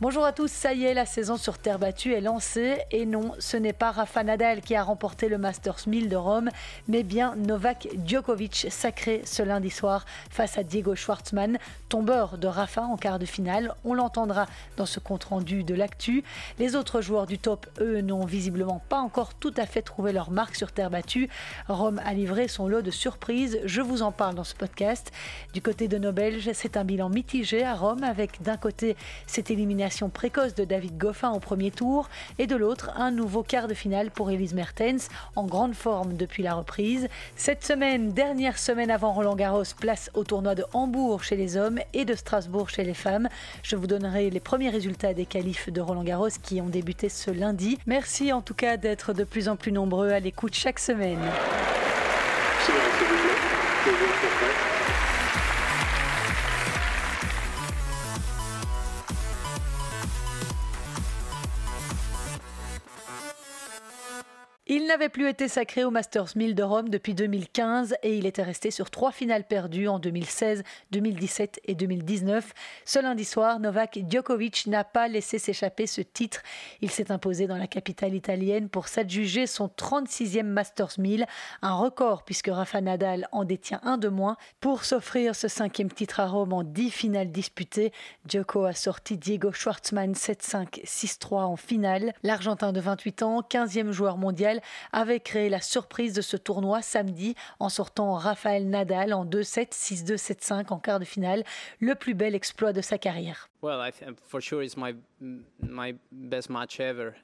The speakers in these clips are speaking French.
Bonjour à tous, ça y est, la saison sur terre battue est lancée et non, ce n'est pas Rafa Nadal qui a remporté le Masters 1000 de Rome, mais bien Novak Djokovic, sacré ce lundi soir face à Diego Schwartzmann, tombeur de Rafa en quart de finale. On l'entendra dans ce compte-rendu de l'actu. Les autres joueurs du top, eux, n'ont visiblement pas encore tout à fait trouvé leur marque sur terre battue. Rome a livré son lot de surprises, je vous en parle dans ce podcast. Du côté de nos Belges, c'est un bilan mitigé à Rome avec d'un côté cette élimination précoce de David Goffin au premier tour et de l'autre un nouveau quart de finale pour Elise Mertens en grande forme depuis la reprise. Cette semaine, dernière semaine avant Roland Garros, place au tournoi de Hambourg chez les hommes et de Strasbourg chez les femmes. Je vous donnerai les premiers résultats des qualifs de Roland Garros qui ont débuté ce lundi. Merci en tout cas d'être de plus en plus nombreux à l'écoute chaque semaine. N'avait plus été sacré au Masters 1000 de Rome depuis 2015 et il était resté sur trois finales perdues en 2016, 2017 et 2019. Ce lundi soir, Novak Djokovic n'a pas laissé s'échapper ce titre. Il s'est imposé dans la capitale italienne pour s'adjuger son 36e Masters 1000, un record puisque Rafa Nadal en détient un de moins. Pour s'offrir ce cinquième titre à Rome en dix finales disputées, Djoko a sorti Diego Schwartzmann 7-5, 6-3 en finale. L'Argentin de 28 ans, 15e joueur mondial, avait créé la surprise de ce tournoi samedi en sortant Rafael Nadal en 2-7, 6-2, 7-5 en quart de finale, le plus bel exploit de sa carrière. Well, I for sure it's my my best match ever.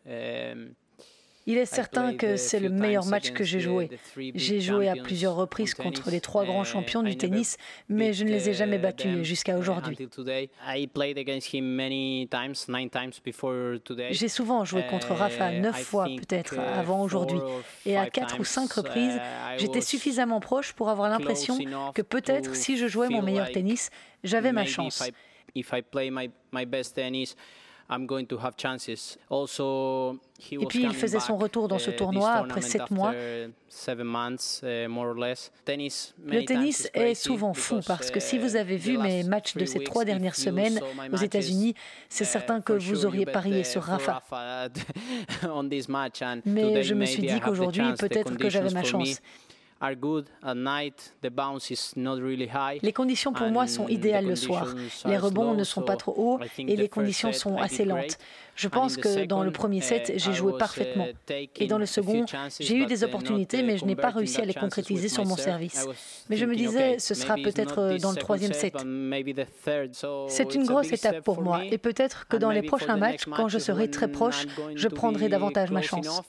Il est certain que c'est le meilleur match que j'ai joué. J'ai joué à plusieurs reprises contre les trois grands champions du tennis, mais je ne les ai jamais battus jusqu'à aujourd'hui. J'ai souvent joué contre Rafa neuf fois peut-être avant aujourd'hui, et à quatre ou cinq reprises, j'étais suffisamment proche pour avoir l'impression que peut-être si je jouais mon meilleur tennis, j'avais ma chance. Et puis il faisait son retour dans ce uh, tournoi après sept mois. Uh, Le tennis est souvent fou parce que si vous uh, avez vu mes matchs de ces trois dernières semaines aux États-Unis, c'est certain que vous auriez parié sur Rafa. Mais je me suis dit qu'aujourd'hui, peut-être que j'avais ma chance. Les conditions pour moi sont idéales le soir. Les rebonds ne sont pas trop hauts et les conditions sont assez lentes. Je pense que dans le premier set, j'ai joué parfaitement. Et dans le second, j'ai eu des opportunités, mais je n'ai pas réussi à les concrétiser sur mon service. Mais je me disais, ce sera peut-être dans le troisième set. C'est une grosse étape pour moi. Et peut-être que dans les prochains matchs, quand je serai très proche, je prendrai davantage ma chance.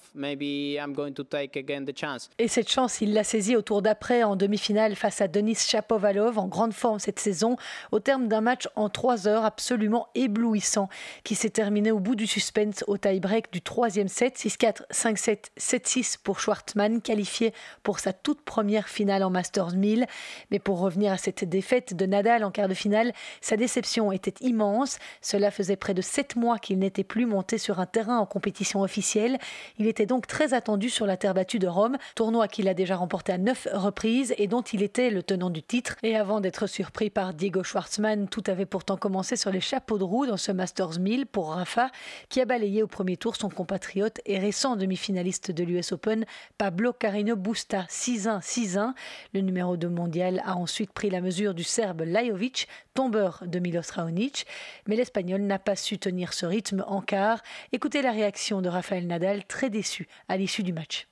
Et cette chance, il l'a saisie au tour d'après en demi-finale face à Denis Chapovalov, en grande forme cette saison, au terme d'un match en trois heures absolument éblouissant, qui s'est terminé au bout du suspense au tie-break du troisième set, 6-4, 5-7, 7-6 pour Schwartzmann, qualifié pour sa toute première finale en Masters 1000. Mais pour revenir à cette défaite de Nadal en quart de finale, sa déception était immense. Cela faisait près de 7 mois qu'il n'était plus monté sur un terrain en compétition officielle. Il était donc très attendu sur la terre battue de Rome, tournoi qu'il a déjà remporté à 9 reprises et dont il était le tenant du titre. Et avant d'être surpris par Diego Schwartzmann, tout avait pourtant commencé sur les chapeaux de roue dans ce Masters 1000 pour Rafa qui a balayé au premier tour son compatriote et récent demi-finaliste de l'US Open, Pablo Carino Busta, 6-1, 6-1. Le numéro 2 mondial a ensuite pris la mesure du Serbe Lajovic, tombeur de Milos Raonic, mais l'Espagnol n'a pas su tenir ce rythme en quart. Écoutez la réaction de Rafael Nadal, très déçu à l'issue du match.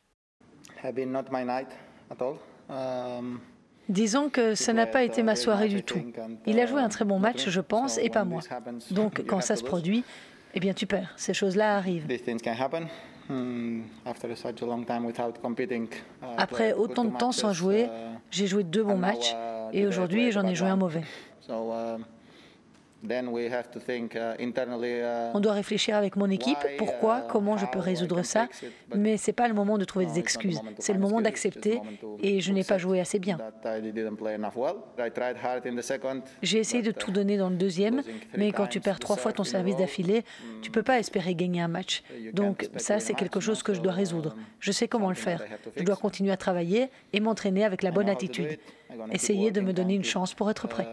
Um, Disons que ça n'a pas été ma soirée du tout. Il a joué un très bon match, je pense, et pas moi. Donc quand ça se produit, eh bien tu perds. Ces choses-là arrivent. Hmm, uh, Après autant de temps sans jouer, uh, j'ai joué deux bons matchs uh, et aujourd'hui j'en ai joué un mauvais. Uh, uh, On doit réfléchir avec mon équipe, pourquoi, uh, comment je peux résoudre ça, mais ce n'est pas le moment de trouver des excuses, c'est le moment d'accepter et je n'ai pas joué assez bien. J'ai essayé de tout donner dans le deuxième, mais quand tu perds trois fois ton service d'affilée, tu ne peux pas espérer gagner un match. Donc ça, c'est quelque chose que je dois résoudre. Je sais comment le faire. Je dois continuer à travailler et m'entraîner avec la bonne attitude. Essayer de me donner une chance pour être prêt.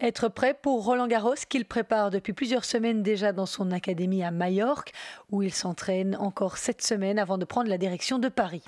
Être prêt pour Roland Garros qu'il prépare depuis plusieurs semaines déjà dans son académie à Majorque où il s'entraîne encore cette semaine avant de prendre la direction de Paris.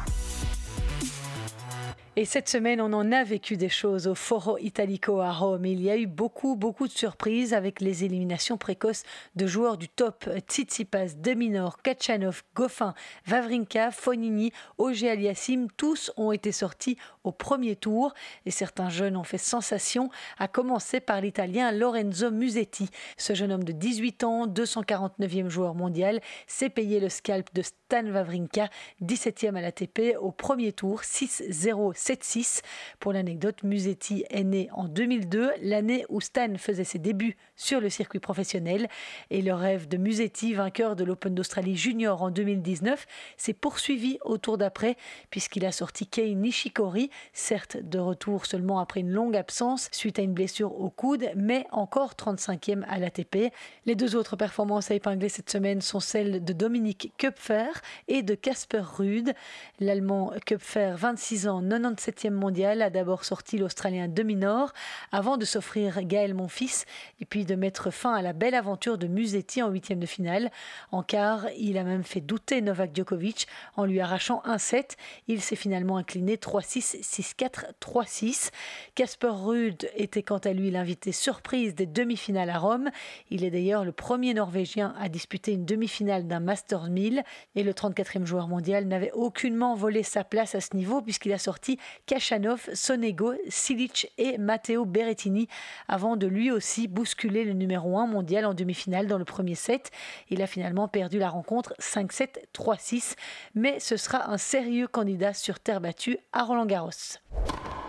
Et cette semaine, on en a vécu des choses au Foro Italico à Rome. Il y a eu beaucoup, beaucoup de surprises avec les éliminations précoces de joueurs du top. Tsitsipas, Deminor, Kachanov, Goffin, Vavrinka, Fonini, Auger Aliassim, tous ont été sortis au premier tour. Et certains jeunes ont fait sensation, à commencer par l'Italien Lorenzo Musetti. Ce jeune homme de 18 ans, 249e joueur mondial, s'est payé le scalp de Stan Wawrinka, 17e à l'ATP au premier tour, 6-0 7-6. Pour l'anecdote, Musetti est né en 2002, l'année où Stan faisait ses débuts sur le circuit professionnel. Et le rêve de Musetti, vainqueur de l'Open d'Australie Junior en 2019, s'est poursuivi au tour d'après, puisqu'il a sorti Kei Nishikori, certes de retour seulement après une longue absence suite à une blessure au coude, mais encore 35e à l'ATP. Les deux autres performances à épingler cette semaine sont celles de Dominique Köpfer et de Casper Ruud. L'Allemand Köpfer, 26 ans, 90 7e mondial, a d'abord sorti l'Australien demi-nord avant de s'offrir Gaël Monfils et puis de mettre fin à la belle aventure de Musetti en huitième de finale. En quart, il a même fait douter Novak Djokovic en lui arrachant un set. Il s'est finalement incliné 3-6, 6-4, 3-6. Casper Ruud était quant à lui l'invité surprise des demi-finales à Rome. Il est d'ailleurs le premier Norvégien à disputer une demi-finale d'un Masters 1000 et le 34e joueur mondial n'avait aucunement volé sa place à ce niveau puisqu'il a sorti Kachanov, Sonego, Silic et Matteo Berrettini avant de lui aussi bousculer le numéro 1 mondial en demi-finale dans le premier set. Il a finalement perdu la rencontre 5-7, 3-6, mais ce sera un sérieux candidat sur terre battue à Roland Garros.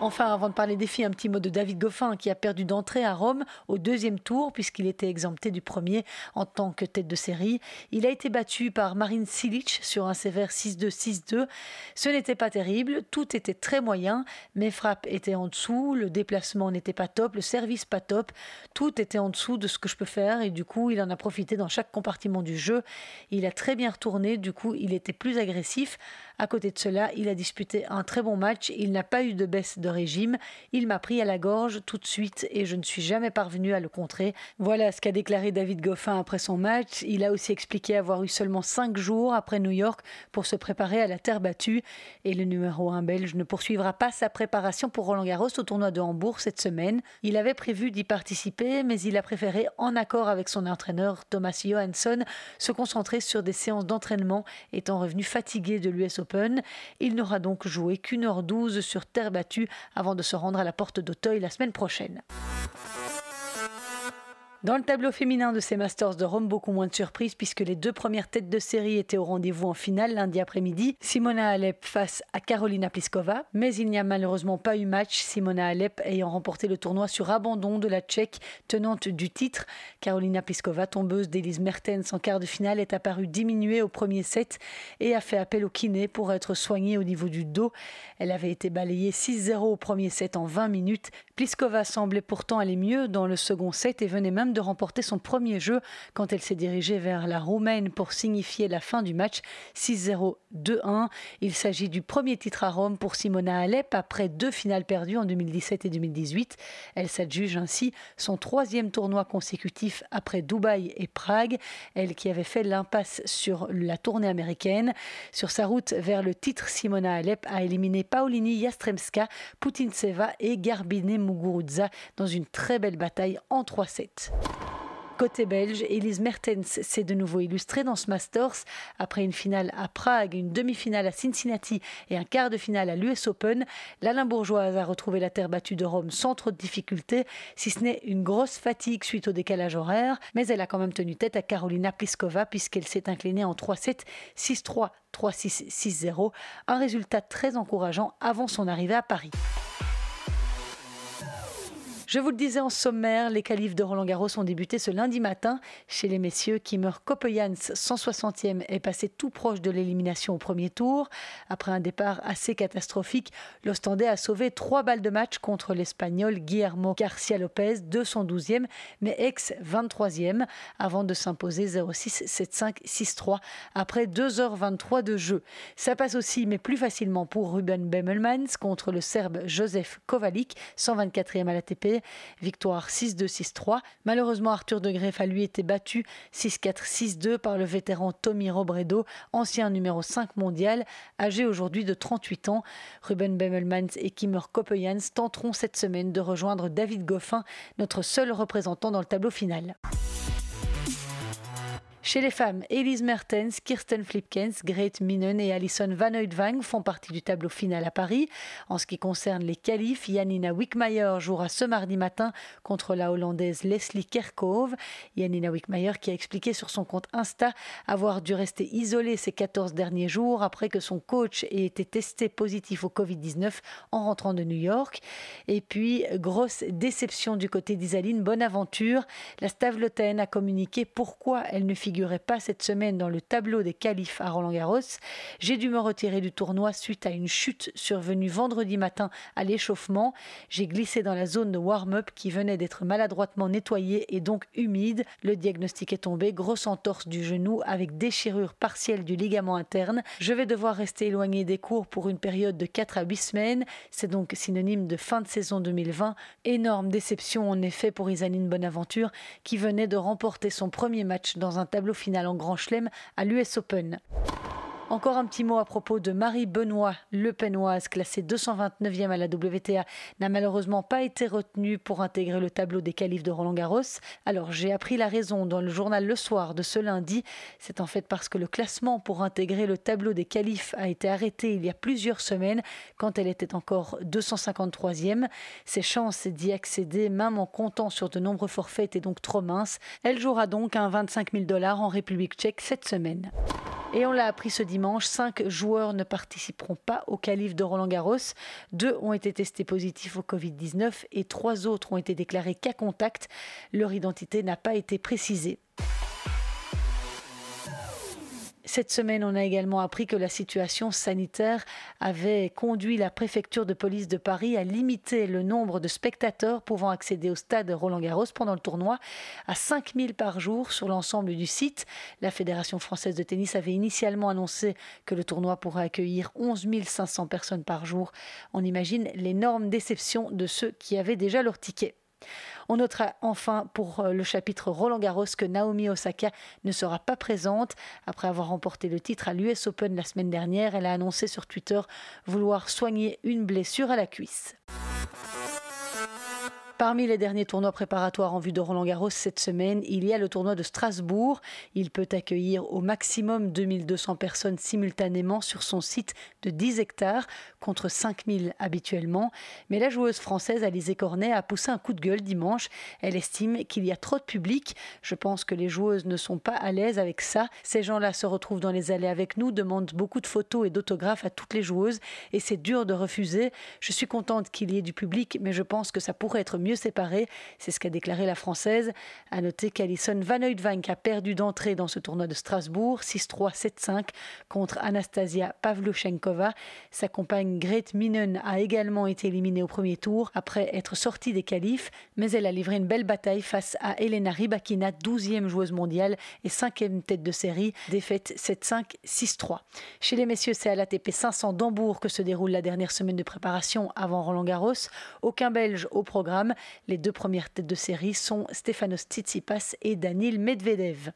Enfin, avant de parler des filles, un petit mot de David Goffin qui a perdu d'entrée à Rome au deuxième tour puisqu'il était exempté du premier en tant que tête de série. Il a été battu par Marine Silic sur un sévère 6-2-6-2. Ce n'était pas terrible, tout était très moyen. Mes frappes étaient en dessous, le déplacement n'était pas top, le service pas top. Tout était en dessous de ce que je peux faire et du coup, il en a profité dans chaque compartiment du jeu. Il a très bien retourné, du coup, il était plus agressif. À côté de cela, il a disputé un très bon match. Il n'a pas eu de baisse de régime. Il m'a pris à la gorge tout de suite et je ne suis jamais parvenu à le contrer. Voilà ce qu'a déclaré David Goffin après son match. Il a aussi expliqué avoir eu seulement cinq jours après New York pour se préparer à la terre battue. Et le numéro 1 belge ne poursuivra pas sa préparation pour Roland Garros au tournoi de Hambourg cette semaine. Il avait prévu d'y participer, mais il a préféré, en accord avec son entraîneur Thomas Johansson, se concentrer sur des séances d'entraînement, étant revenu fatigué de l'US Open il n'aura donc joué qu'une heure douze sur terre battue avant de se rendre à la porte d'Auteuil la semaine prochaine. Dans le tableau féminin de ces Masters de Rome, beaucoup moins de surprises puisque les deux premières têtes de série étaient au rendez-vous en finale lundi après-midi. Simona Alep face à Carolina Pliskova, mais il n'y a malheureusement pas eu match. Simona Alep ayant remporté le tournoi sur abandon de la Tchèque tenante du titre. Carolina Pliskova, tombeuse d'Elise Mertens en quart de finale, est apparue diminuée au premier set et a fait appel au kiné pour être soignée au niveau du dos. Elle avait été balayée 6-0 au premier set en 20 minutes. Pliskova semblait pourtant aller mieux dans le second set et venait même de remporter son premier jeu quand elle s'est dirigée vers la Roumaine pour signifier la fin du match 6-0-2-1. Il s'agit du premier titre à Rome pour Simona Alep après deux finales perdues en 2017 et 2018. Elle s'adjuge ainsi son troisième tournoi consécutif après Dubaï et Prague, elle qui avait fait l'impasse sur la tournée américaine. Sur sa route vers le titre, Simona Alep a éliminé Paulini Yastremska, Putintseva et Garbine Muguruza dans une très belle bataille en 3-7. Côté belge, Elise Mertens s'est de nouveau illustrée dans ce Masters après une finale à Prague, une demi-finale à Cincinnati et un quart de finale à l'US Open. La Limbourgeoise a retrouvé la terre battue de Rome sans trop de difficultés, si ce n'est une grosse fatigue suite au décalage horaire, mais elle a quand même tenu tête à Carolina Pliskova puisqu'elle s'est inclinée en 3-7, 6-3, 3-6, 6-0, un résultat très encourageant avant son arrivée à Paris. Je vous le disais en sommaire, les qualifs de Roland Garros ont débuté ce lundi matin chez les messieurs. Kimmer Kopejans, 160e, est passé tout proche de l'élimination au premier tour. Après un départ assez catastrophique, l'Ostendais a sauvé trois balles de match contre l'Espagnol Guillermo Garcia Lopez, 212e, mais ex-23e, avant de s'imposer 0-6, 7-5, 6-3 après 2h23 de jeu. Ça passe aussi, mais plus facilement pour Ruben Bemelmans contre le Serbe Josef Kovalik, 124e à l'ATP. Victoire 6-2, 6-3. Malheureusement, Arthur de Greff a lui été battu 6-4, 6-2 par le vétéran Tommy Robredo, ancien numéro 5 mondial, âgé aujourd'hui de 38 ans. Ruben Bemmelmans et Kimmer Koppejans tenteront cette semaine de rejoindre David Goffin, notre seul représentant dans le tableau final. Chez les femmes, Elise Mertens, Kirsten Flipkens, Grete Minen et Alison Van Oudvang font partie du tableau final à Paris. En ce qui concerne les qualifs, Janina Wickmayer jouera ce mardi matin contre la Hollandaise Leslie Kerkhove. Janina Wickmayer qui a expliqué sur son compte Insta avoir dû rester isolée ces 14 derniers jours après que son coach ait été testé positif au Covid-19 en rentrant de New York. Et puis, grosse déception du côté d'Isaline Bonaventure. La Stavlotaine a communiqué pourquoi elle ne fit figurait pas cette semaine dans le tableau des qualifs à Roland-Garros. J'ai dû me retirer du tournoi suite à une chute survenue vendredi matin à l'échauffement. J'ai glissé dans la zone de warm-up qui venait d'être maladroitement nettoyée et donc humide. Le diagnostic est tombé, grosse entorse du genou avec déchirure partielle du ligament interne. Je vais devoir rester éloigné des cours pour une période de 4 à 8 semaines. C'est donc synonyme de fin de saison 2020. Énorme déception en effet pour Isaline Bonaventure qui venait de remporter son premier match dans un tableau tableau final en Grand Chelem à l'US Open. Encore un petit mot à propos de Marie Benoît, le Penoise, classée 229e à la WTA, n'a malheureusement pas été retenue pour intégrer le tableau des qualifs de Roland Garros. Alors j'ai appris la raison dans le journal Le Soir de ce lundi. C'est en fait parce que le classement pour intégrer le tableau des qualifs a été arrêté il y a plusieurs semaines quand elle était encore 253e. Ses chances d'y accéder, même en comptant sur de nombreux forfaits, étaient donc trop minces. Elle jouera donc un 25 000 dollars en République tchèque cette semaine. Et on l'a appris ce dimanche, cinq joueurs ne participeront pas au calife de Roland Garros. Deux ont été testés positifs au Covid-19 et trois autres ont été déclarés cas contact. Leur identité n'a pas été précisée. Cette semaine, on a également appris que la situation sanitaire avait conduit la préfecture de police de Paris à limiter le nombre de spectateurs pouvant accéder au stade Roland-Garros pendant le tournoi à 5000 par jour sur l'ensemble du site. La Fédération française de tennis avait initialement annoncé que le tournoi pourrait accueillir 11 500 personnes par jour. On imagine l'énorme déception de ceux qui avaient déjà leur ticket. On notera enfin pour euh, le chapitre Roland Garros que Naomi Osaka ne sera pas présente. Après avoir remporté le titre à l'US Open la semaine dernière, elle a annoncé sur Twitter vouloir soigner une blessure à la cuisse. Parmi les derniers tournois préparatoires en vue de Roland Garros cette semaine, il y a le tournoi de Strasbourg. Il peut accueillir au maximum 2200 personnes simultanément sur son site de 10 hectares contre 5000 habituellement. Mais la joueuse française Alizé Cornet a poussé un coup de gueule dimanche. Elle estime qu'il y a trop de public. Je pense que les joueuses ne sont pas à l'aise avec ça. Ces gens-là se retrouvent dans les allées avec nous, demandent beaucoup de photos et d'autographes à toutes les joueuses et c'est dur de refuser. Je suis contente qu'il y ait du public, mais je pense que ça pourrait être mieux séparés. C'est ce qu'a déclaré la Française. À noter qu'Alison Van Oudvank a perdu d'entrée dans ce tournoi de Strasbourg, 6-3, 7-5, contre Anastasia Pavluchenkova. Sa compagne Grete Minen a également été éliminée au premier tour après être sortie des qualifs, mais elle a livré une belle bataille face à Elena Rybakina, 12e joueuse mondiale et 5e tête de série, défaite 7-5, 6-3. Chez les messieurs, c'est à l'ATP 500 d'Hambourg que se déroule la dernière semaine de préparation avant Roland Garros. Aucun Belge au programme. Les deux premières têtes de série sont Stefanos Tsitsipas et Danil Medvedev.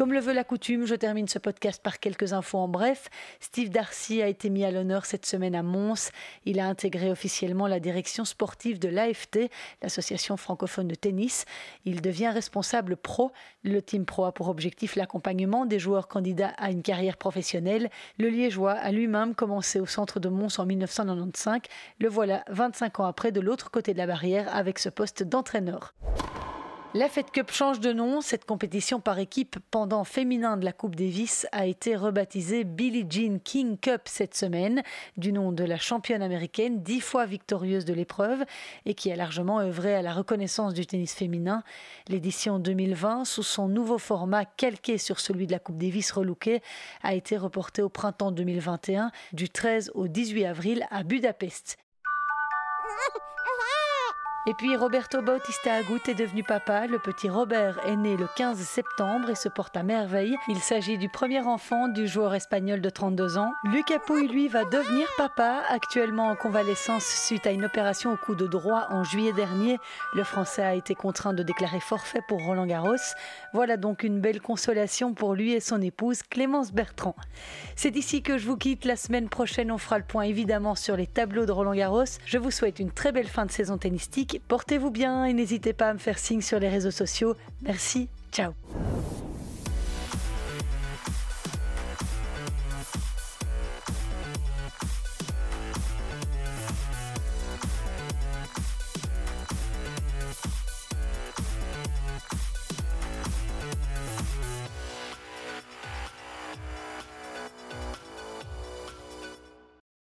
Comme le veut la coutume, je termine ce podcast par quelques infos en bref. Steve Darcy a été mis à l'honneur cette semaine à Mons. Il a intégré officiellement la direction sportive de l'AFT, l'association francophone de tennis. Il devient responsable pro. Le team pro a pour objectif l'accompagnement des joueurs candidats à une carrière professionnelle. Le Liégeois a lui-même commencé au centre de Mons en 1995. Le voilà 25 ans après de l'autre côté de la barrière avec ce poste d'entraîneur. La Fed Cup change de nom. Cette compétition par équipe pendant féminin de la Coupe Davis a été rebaptisée Billie Jean King Cup cette semaine, du nom de la championne américaine, dix fois victorieuse de l'épreuve et qui a largement œuvré à la reconnaissance du tennis féminin. L'édition 2020, sous son nouveau format calqué sur celui de la Coupe Davis relookée, a été reportée au printemps 2021, du 13 au 18 avril à Budapest. Et puis Roberto Bautista Agut est devenu papa. Le petit Robert est né le 15 septembre et se porte à merveille. Il s'agit du premier enfant du joueur espagnol de 32 ans. Lucas Pouille, lui, va devenir papa, actuellement en convalescence suite à une opération au cou de droit en juillet dernier. Le Français a été contraint de déclarer forfait pour Roland Garros. Voilà donc une belle consolation pour lui et son épouse Clémence Bertrand. C'est ici que je vous quitte. La semaine prochaine, on fera le point évidemment sur les tableaux de Roland Garros. Je vous souhaite une très belle fin de saison tennistique. Portez-vous bien et n'hésitez pas à me faire signe sur les réseaux sociaux. Merci, ciao